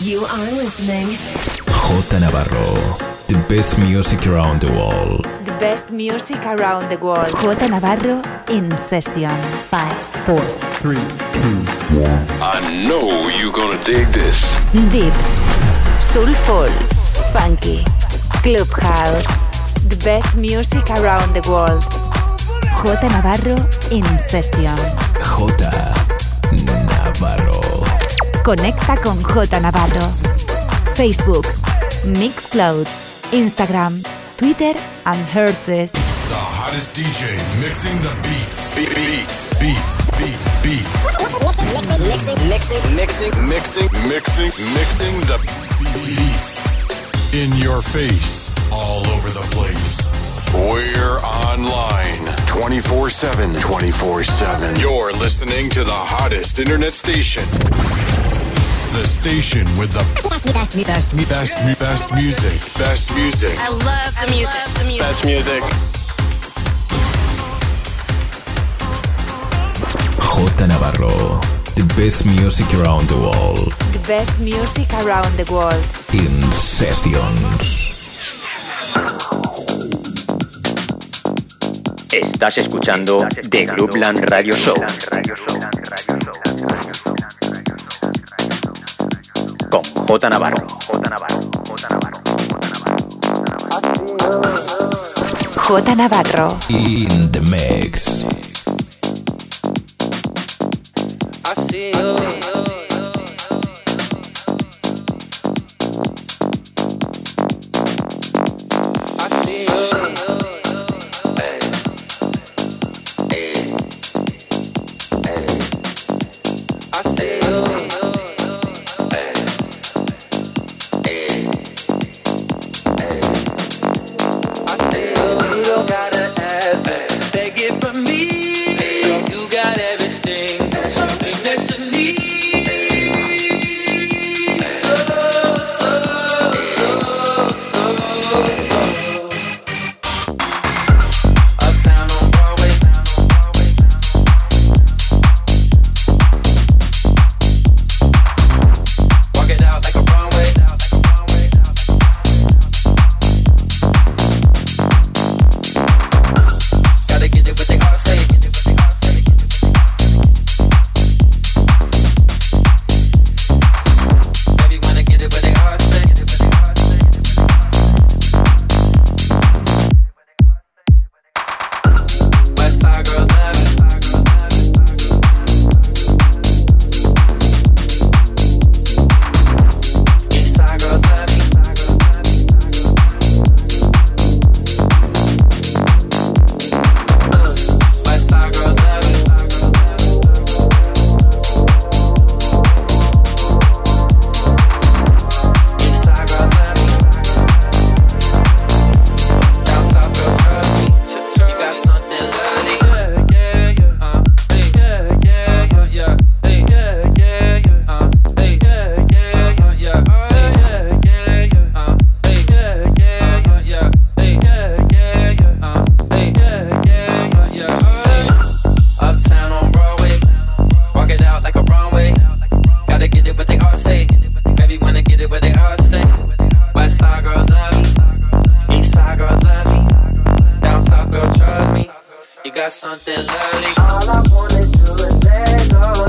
You are listening. J Navarro. The best music around the world. The best music around the world. J Navarro in sessions. 5, 4, 3, 2, 1. I know you're gonna dig this. Deep. Soulful. Funky. Clubhouse. The best music around the world. J Navarro in sessions. J Navarro. Conecta con J Navarro. Facebook, Mixcloud, Instagram, Twitter and Hearthis. The hottest DJ mixing the beats. Be- beats, beats, beats, beats. Mixing, mixing, mixing, mixing, mixing, mixing the beats. In your face, all over the place. We're online 24 7. 24 7. You're listening to the hottest internet station. The station with the best, best, best, best, best, best music. Best music. I love the music. Best music. J Navarro. The best music around the world. The best music around the world. In sessions. Estás escuchando The Groupland Radio Show. Con J Navarro. J Navarro. J Navarro. In the mix. I see got something lovely. All I wanna do is let go.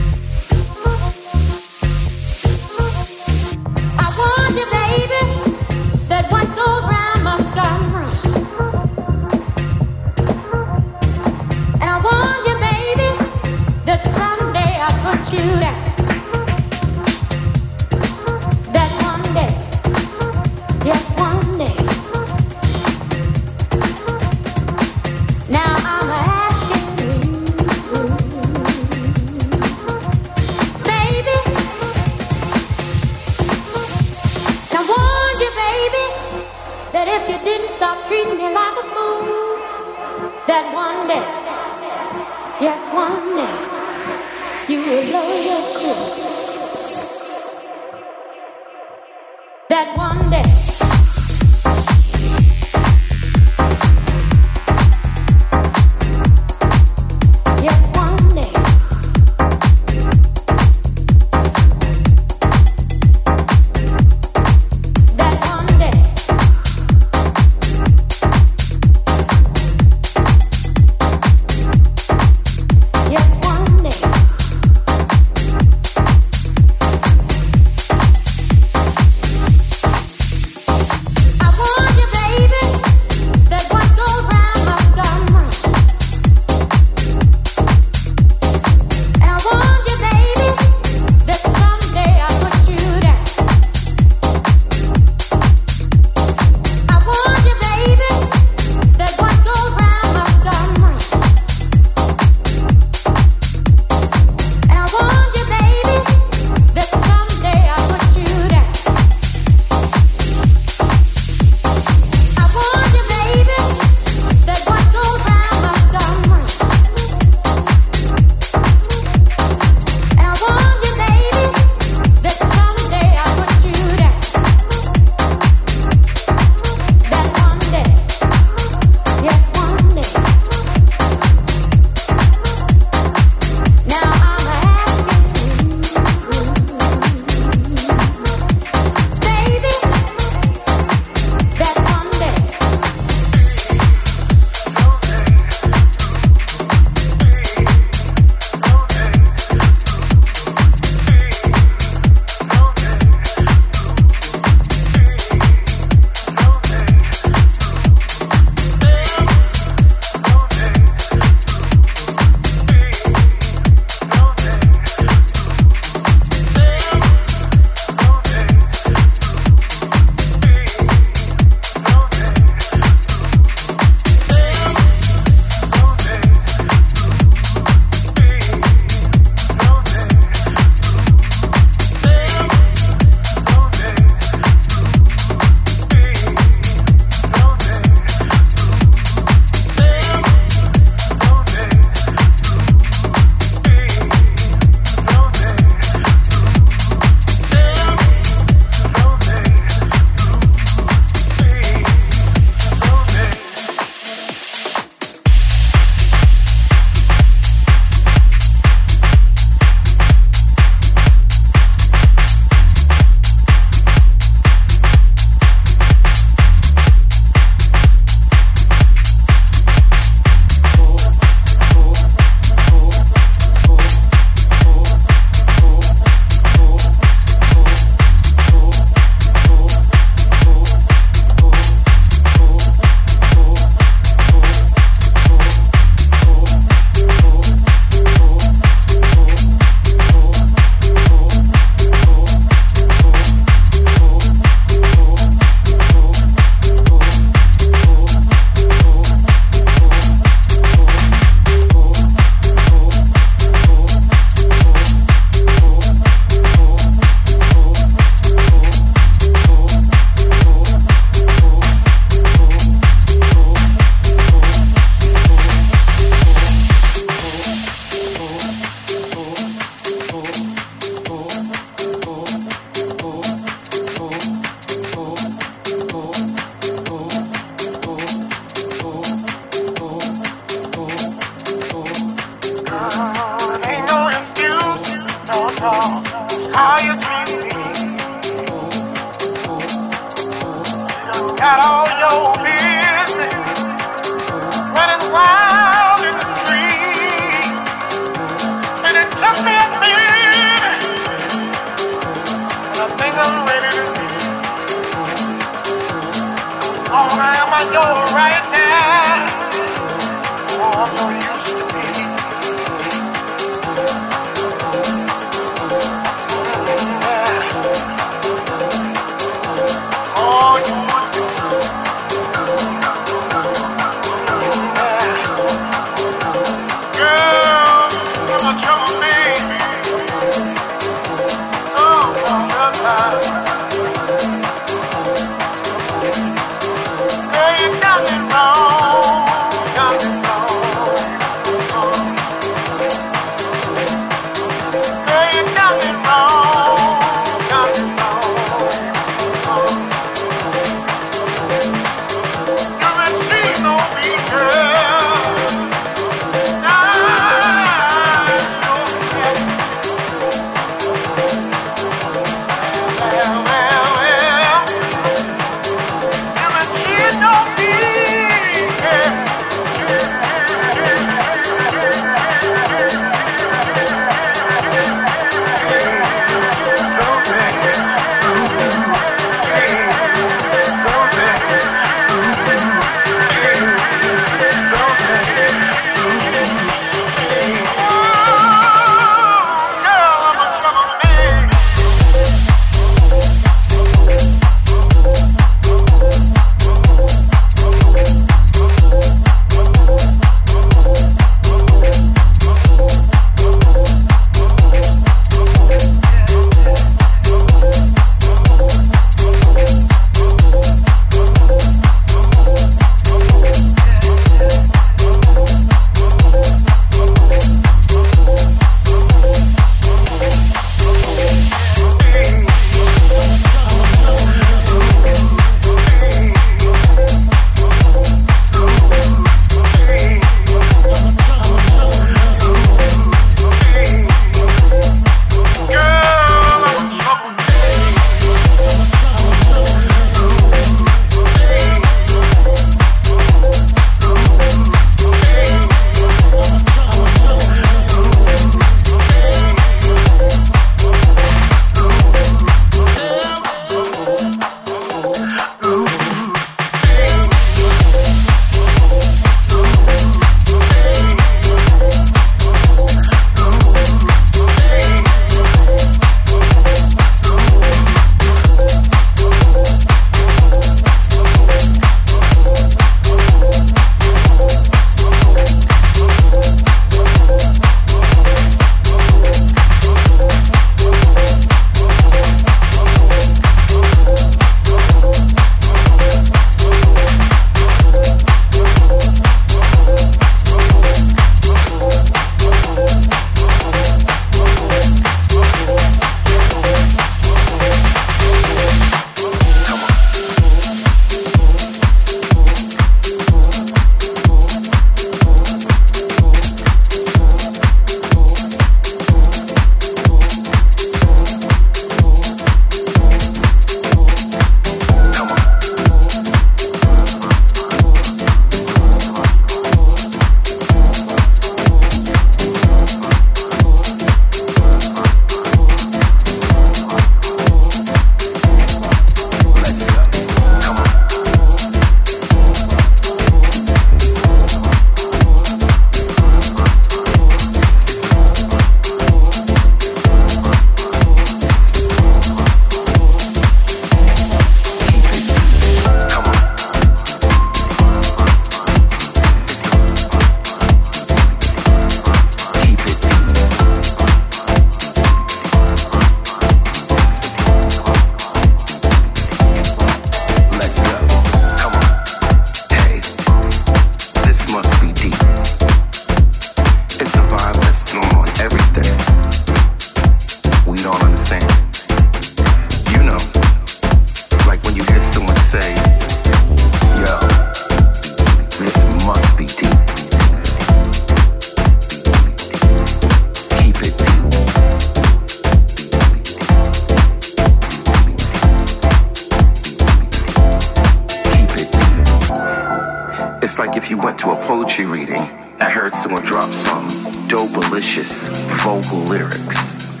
You went to a poetry reading and heard someone drop some dope-alicious vocal lyrics,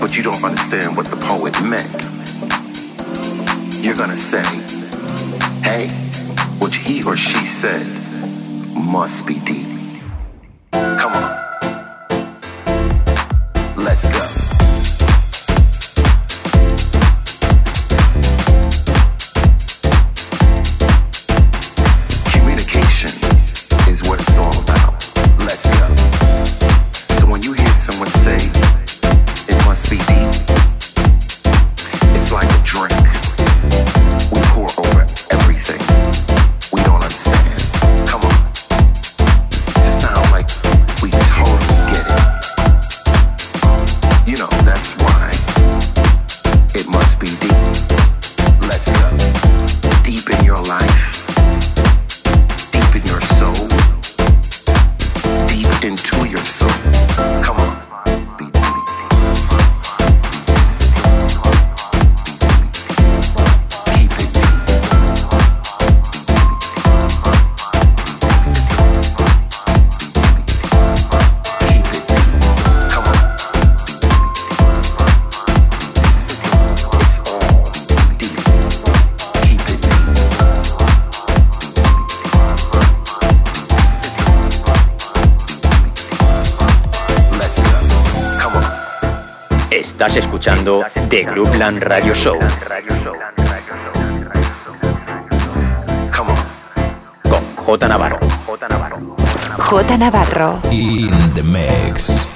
but you don't understand what the poet meant. You're gonna say, hey, what he or she said must be deep. Come on. The Grooveland Radio Show. Con J Navarro. J Navarro. J Navarro. In the mix.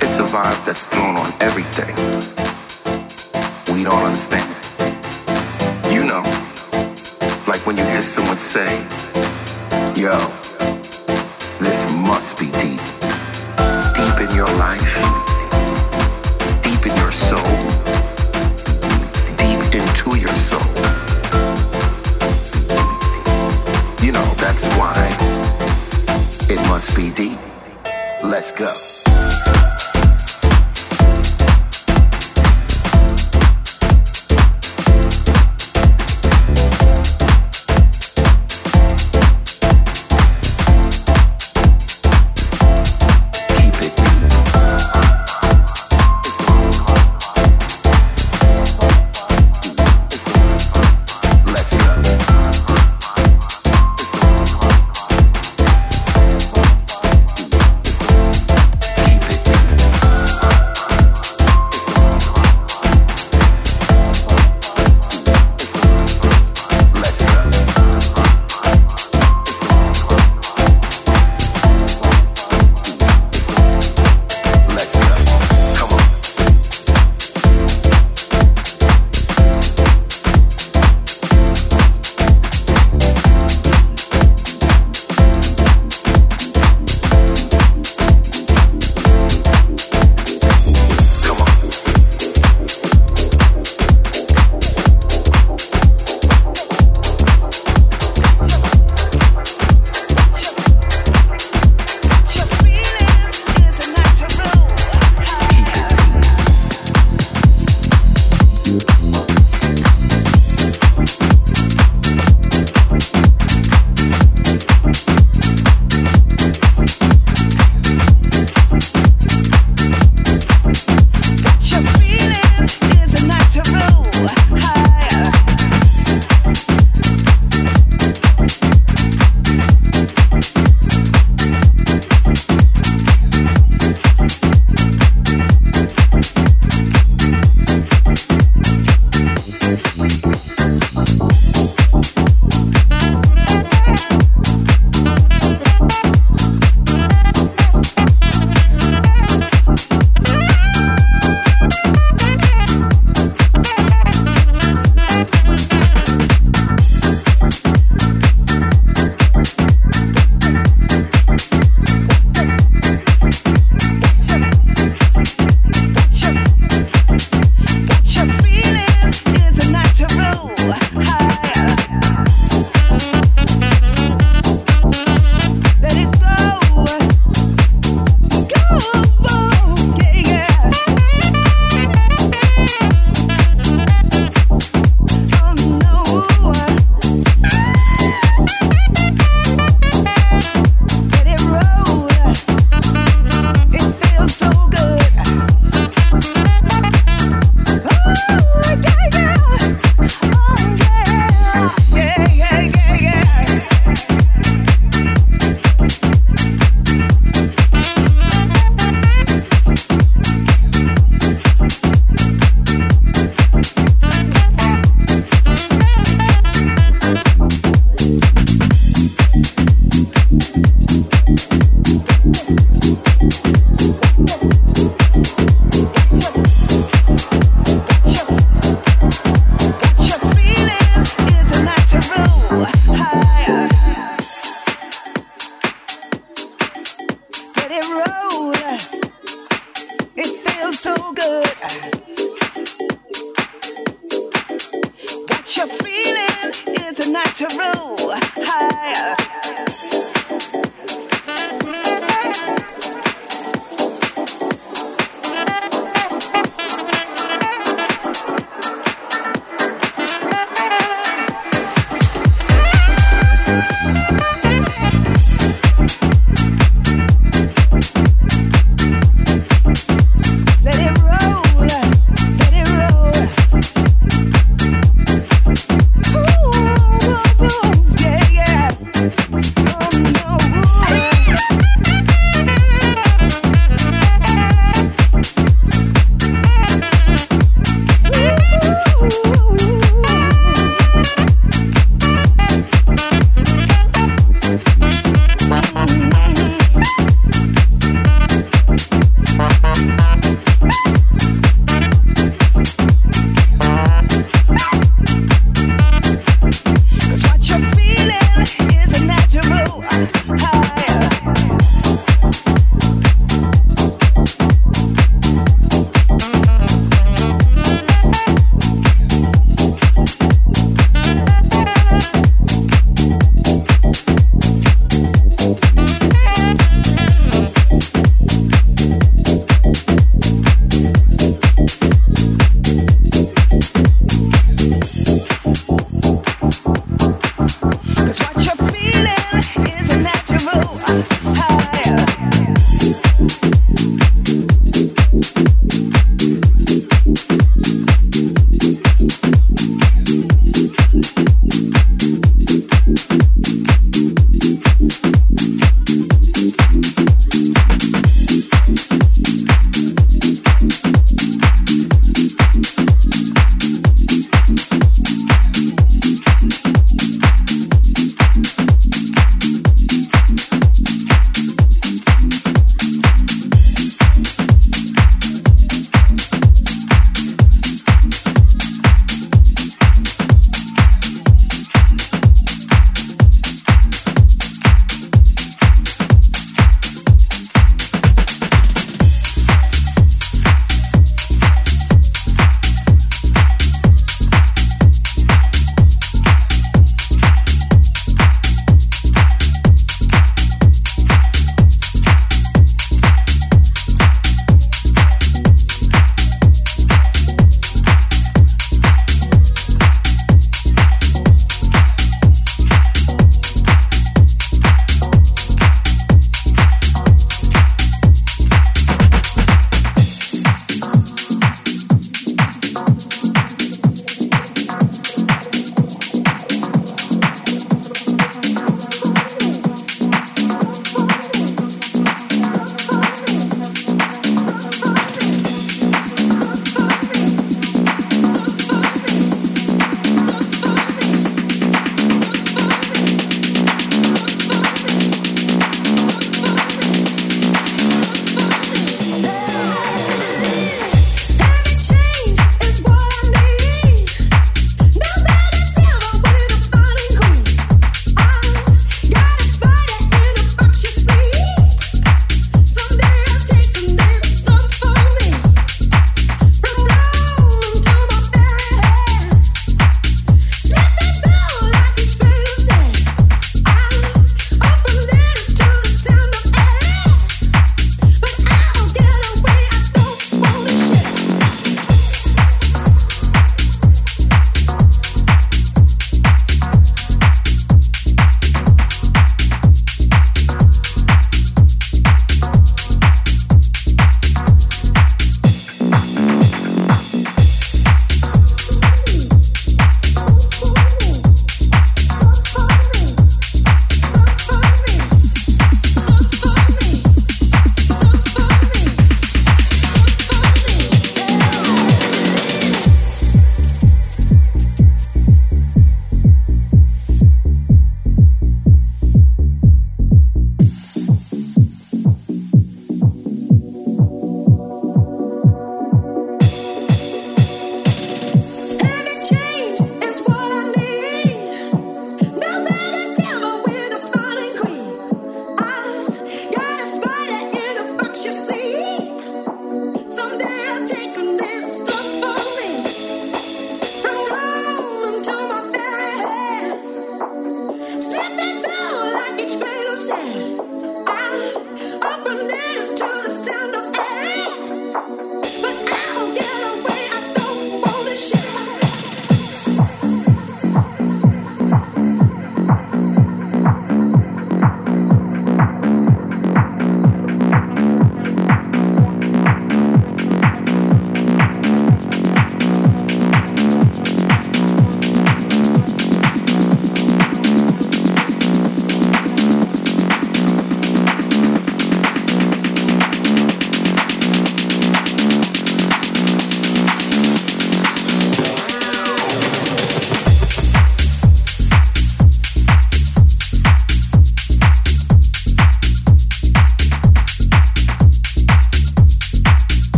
It's a vibe that's thrown on everything. We don't understand. You know, like when you hear someone say, yo, this must be deep deep in your life, why it must be deep. Let's go.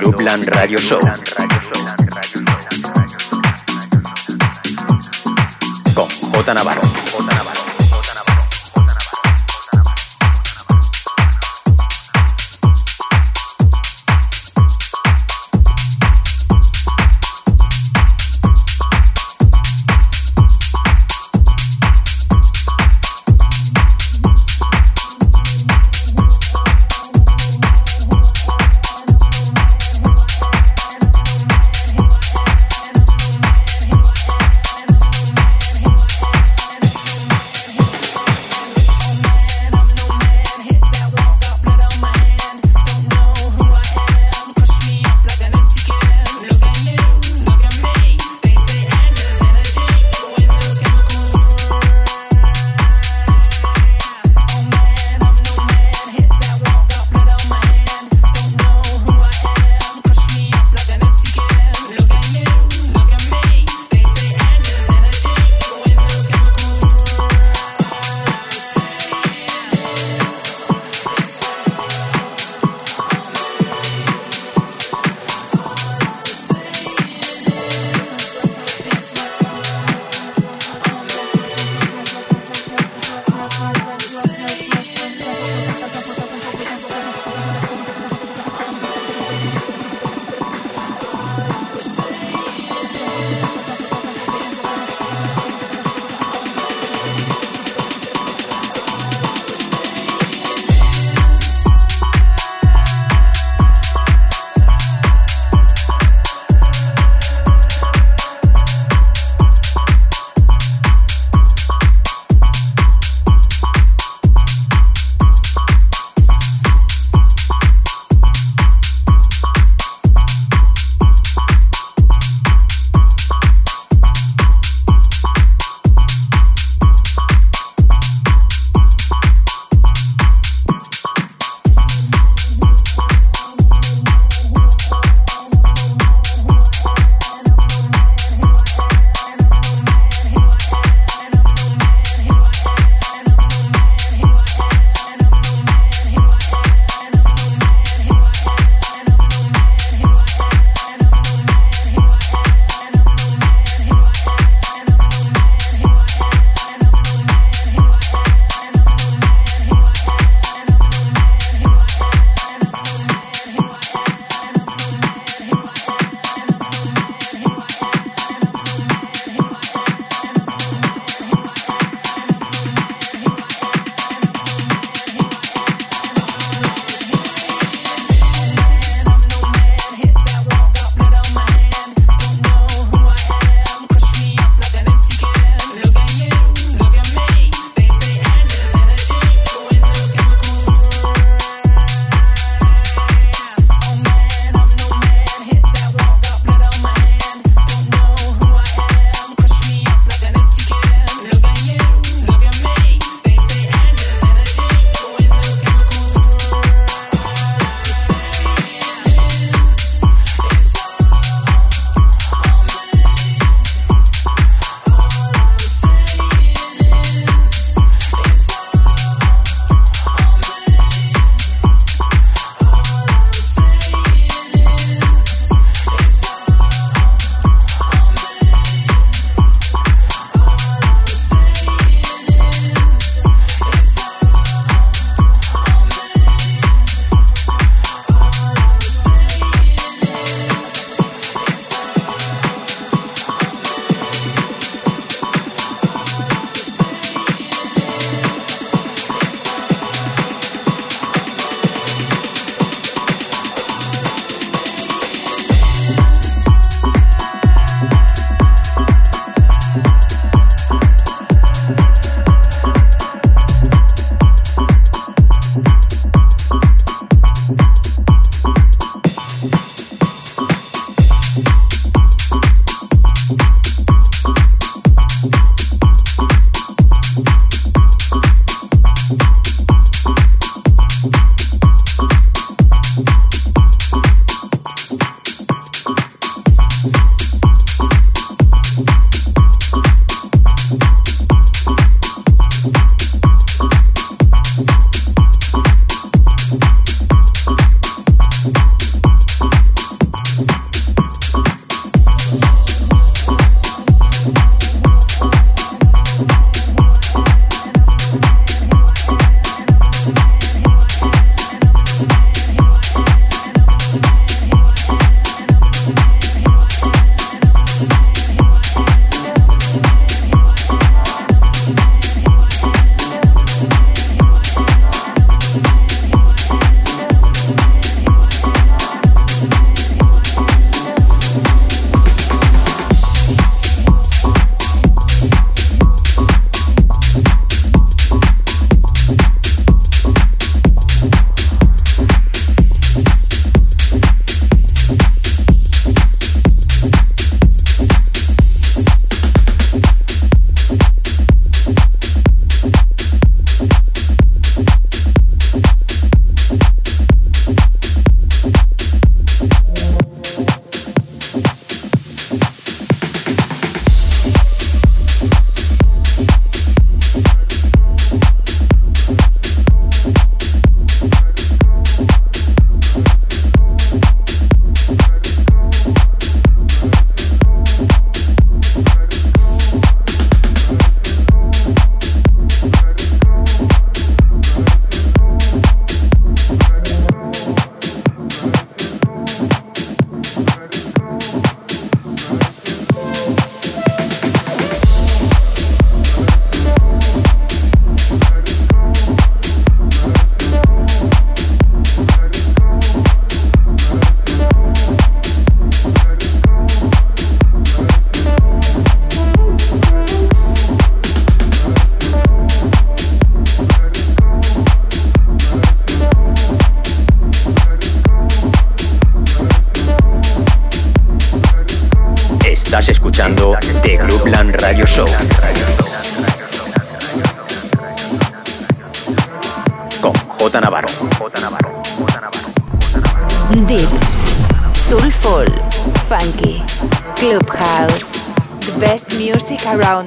Escuchando The Grooveland Radio Show.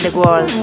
The world.